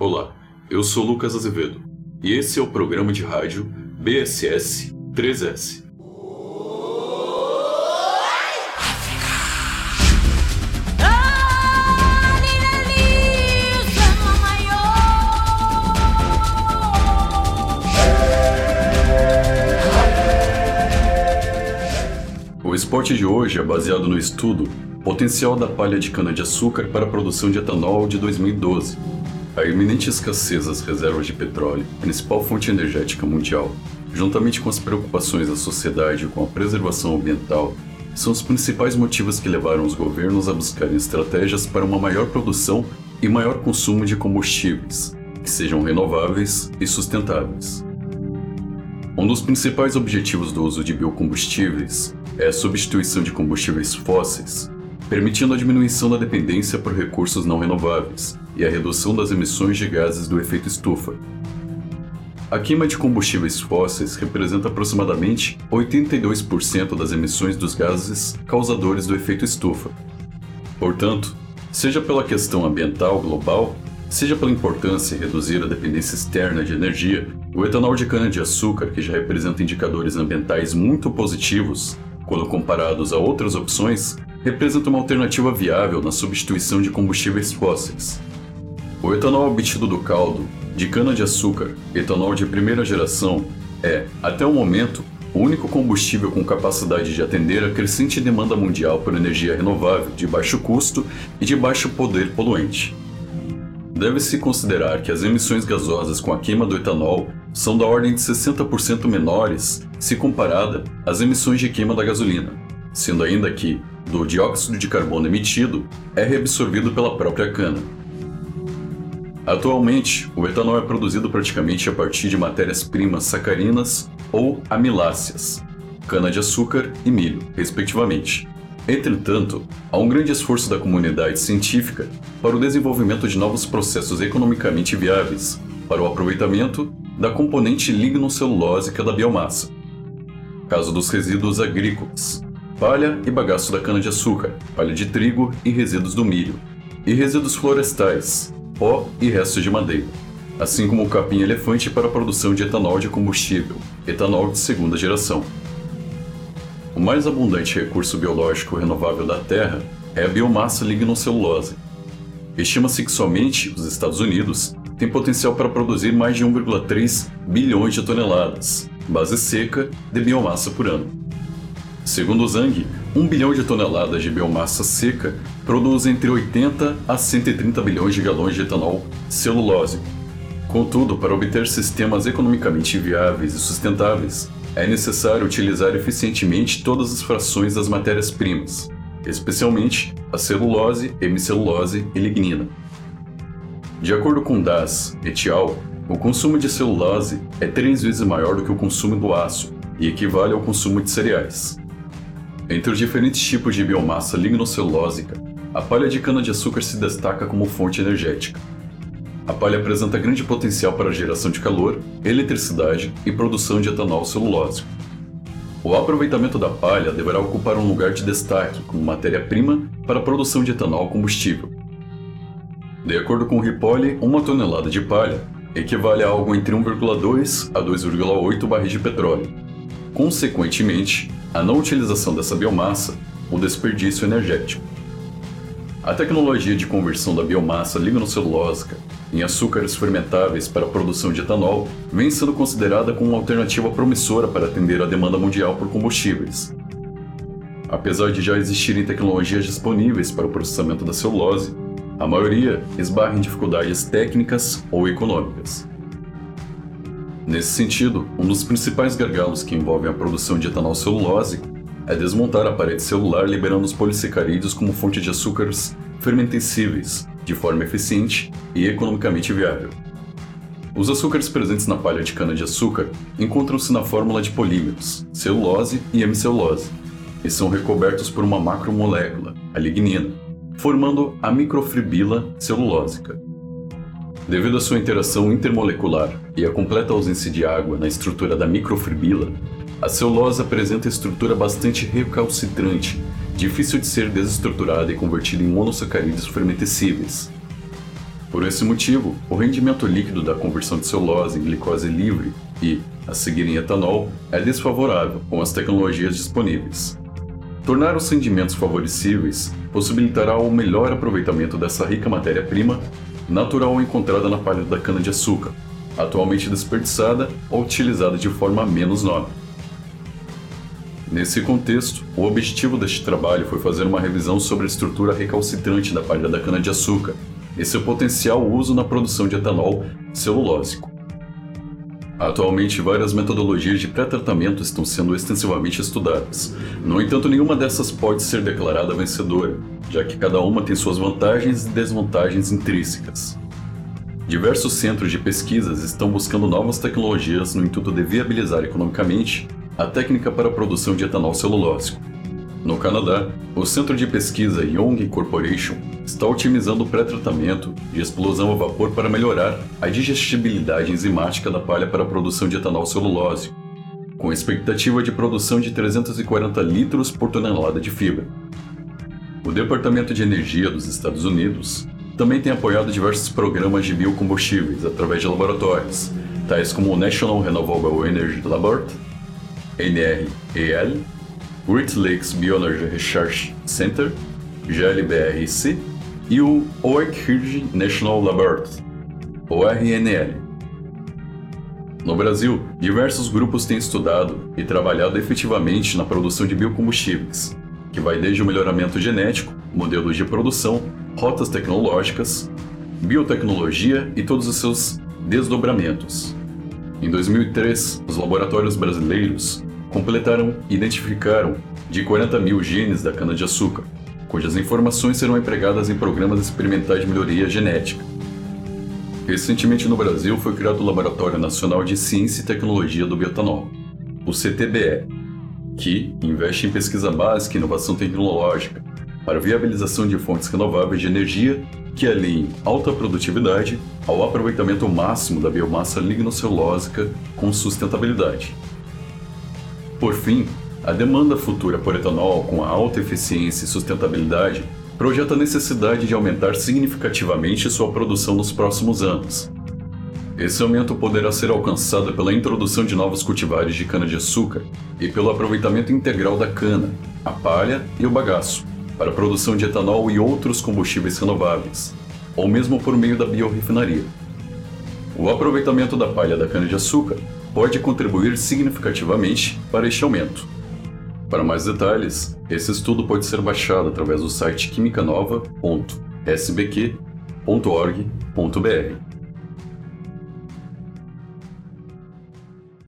Olá, eu sou Lucas Azevedo e esse é o programa de rádio BSS 3S. O esporte de hoje é baseado no estudo Potencial da palha de cana-de-açúcar para a produção de etanol de 2012 a iminente escassez das reservas de petróleo, principal fonte energética mundial, juntamente com as preocupações da sociedade com a preservação ambiental, são os principais motivos que levaram os governos a buscarem estratégias para uma maior produção e maior consumo de combustíveis, que sejam renováveis e sustentáveis. Um dos principais objetivos do uso de biocombustíveis é a substituição de combustíveis fósseis permitindo a diminuição da dependência por recursos não renováveis e a redução das emissões de gases do efeito estufa. A queima de combustíveis fósseis representa aproximadamente 82% das emissões dos gases causadores do efeito estufa. Portanto, seja pela questão ambiental global, seja pela importância em reduzir a dependência externa de energia, o etanol de cana-de-açúcar, que já representa indicadores ambientais muito positivos quando comparados a outras opções, representa uma alternativa viável na substituição de combustíveis fósseis. O etanol obtido do caldo de cana-de-açúcar, etanol de primeira geração, é, até o momento, o único combustível com capacidade de atender a crescente demanda mundial por energia renovável de baixo custo e de baixo poder poluente. Deve-se considerar que as emissões gasosas com a queima do etanol são da ordem de 60% menores se comparada às emissões de queima da gasolina, sendo ainda que, do dióxido de carbono emitido, é reabsorvido pela própria cana. Atualmente, o etanol é produzido praticamente a partir de matérias-primas sacarinas ou amiláceas, cana-de-açúcar e milho, respectivamente. Entretanto, há um grande esforço da comunidade científica para o desenvolvimento de novos processos economicamente viáveis para o aproveitamento da componente lignocelulósica da biomassa. Caso dos resíduos agrícolas, palha e bagaço da cana-de-açúcar, palha de trigo e resíduos do milho, e resíduos florestais, pó e restos de madeira, assim como o capim-elefante para a produção de etanol de combustível, etanol de segunda geração. O mais abundante recurso biológico renovável da Terra é a biomassa lignocelulose. Estima-se que somente os Estados Unidos têm potencial para produzir mais de 1,3 bilhões de toneladas, base seca, de biomassa por ano. Segundo o Zang, 1 bilhão de toneladas de biomassa seca produz entre 80 a 130 bilhões de galões de etanol celulose. Contudo, para obter sistemas economicamente viáveis e sustentáveis, é necessário utilizar eficientemente todas as frações das matérias-primas, especialmente a celulose, hemicelulose e lignina. De acordo com Das et al., o consumo de celulose é três vezes maior do que o consumo do aço e equivale ao consumo de cereais. Entre os diferentes tipos de biomassa lignocelulósica, a palha de cana-de-açúcar se destaca como fonte energética. A palha apresenta grande potencial para a geração de calor, eletricidade e produção de etanol celulósico. O aproveitamento da palha deverá ocupar um lugar de destaque como matéria-prima para a produção de etanol combustível. De acordo com o Ripoll, uma tonelada de palha equivale a algo entre 1,2 a 2,8 barris de petróleo. Consequentemente, a não utilização dessa biomassa, o desperdício energético. A tecnologia de conversão da biomassa lignocelulósica em açúcares fermentáveis para a produção de etanol vem sendo considerada como uma alternativa promissora para atender a demanda mundial por combustíveis. Apesar de já existirem tecnologias disponíveis para o processamento da celulose, a maioria esbarra em dificuldades técnicas ou econômicas. Nesse sentido, um dos principais gargalos que envolvem a produção de etanol celulose é desmontar a parede celular liberando os polissacarídeos como fonte de açúcares fermentescíveis, de forma eficiente e economicamente viável. Os açúcares presentes na palha de cana-de-açúcar encontram-se na fórmula de polímeros, celulose e hemicelulose, e são recobertos por uma macromolécula, a lignina, formando a microfibrila celulósica. Devido à sua interação intermolecular e à completa ausência de água na estrutura da microfibrila, a celulose apresenta estrutura bastante recalcitrante, difícil de ser desestruturada e convertida em monossacarídeos fermentescíveis. Por esse motivo, o rendimento líquido da conversão de celulose em glicose livre e, a seguir em etanol, é desfavorável com as tecnologias disponíveis. Tornar os rendimentos favorecíveis possibilitará o melhor aproveitamento dessa rica matéria-prima natural encontrada na palha da cana-de-açúcar, atualmente desperdiçada ou utilizada de forma menos nobre. Nesse contexto, o objetivo deste trabalho foi fazer uma revisão sobre a estrutura recalcitrante da palha da cana-de-açúcar e seu potencial uso na produção de etanol celulósico. Atualmente, várias metodologias de pré-tratamento estão sendo extensivamente estudadas. No entanto, nenhuma dessas pode ser declarada vencedora, já que cada uma tem suas vantagens e desvantagens intrínsecas. Diversos centros de pesquisas estão buscando novas tecnologias no intuito de viabilizar economicamente a técnica para a produção de etanol celulósico. No Canadá, o Centro de Pesquisa Young Corporation está otimizando o pré-tratamento de explosão a vapor para melhorar a digestibilidade enzimática da palha para a produção de etanol celulósico, com expectativa de produção de 340 litros por tonelada de fibra. O Departamento de Energia dos Estados Unidos também tem apoiado diversos programas de biocombustíveis através de laboratórios, tais como o National Renewable Energy Laboratory NREL, Great Lakes Bioenergy Research Center, GLBRC, e o Oak Ridge National Laboratory, ORNL. No Brasil, diversos grupos têm estudado e trabalhado efetivamente na produção de biocombustíveis, que vai desde o melhoramento genético, modelos de produção, rotas tecnológicas, biotecnologia e todos os seus desdobramentos. Em 2003, os laboratórios brasileiros completaram e identificaram de 40 mil genes da cana-de-açúcar, cujas informações serão empregadas em programas experimentais de melhoria genética. Recentemente no Brasil foi criado o Laboratório Nacional de Ciência e Tecnologia do Biotanol, o CTBE, que investe em pesquisa básica e inovação tecnológica para viabilização de fontes renováveis de energia que alinhem alta produtividade ao aproveitamento máximo da biomassa lignocelulósica com sustentabilidade. Por fim, a demanda futura por etanol com alta eficiência e sustentabilidade projeta a necessidade de aumentar significativamente sua produção nos próximos anos. Esse aumento poderá ser alcançado pela introdução de novos cultivares de cana-de-açúcar e pelo aproveitamento integral da cana, a palha e o bagaço, para a produção de etanol e outros combustíveis renováveis, ou mesmo por meio da biorefinaria. O aproveitamento da palha da cana-de-açúcar pode contribuir significativamente para este aumento. Para mais detalhes, esse estudo pode ser baixado através do site quimicanova.sbq.org.br.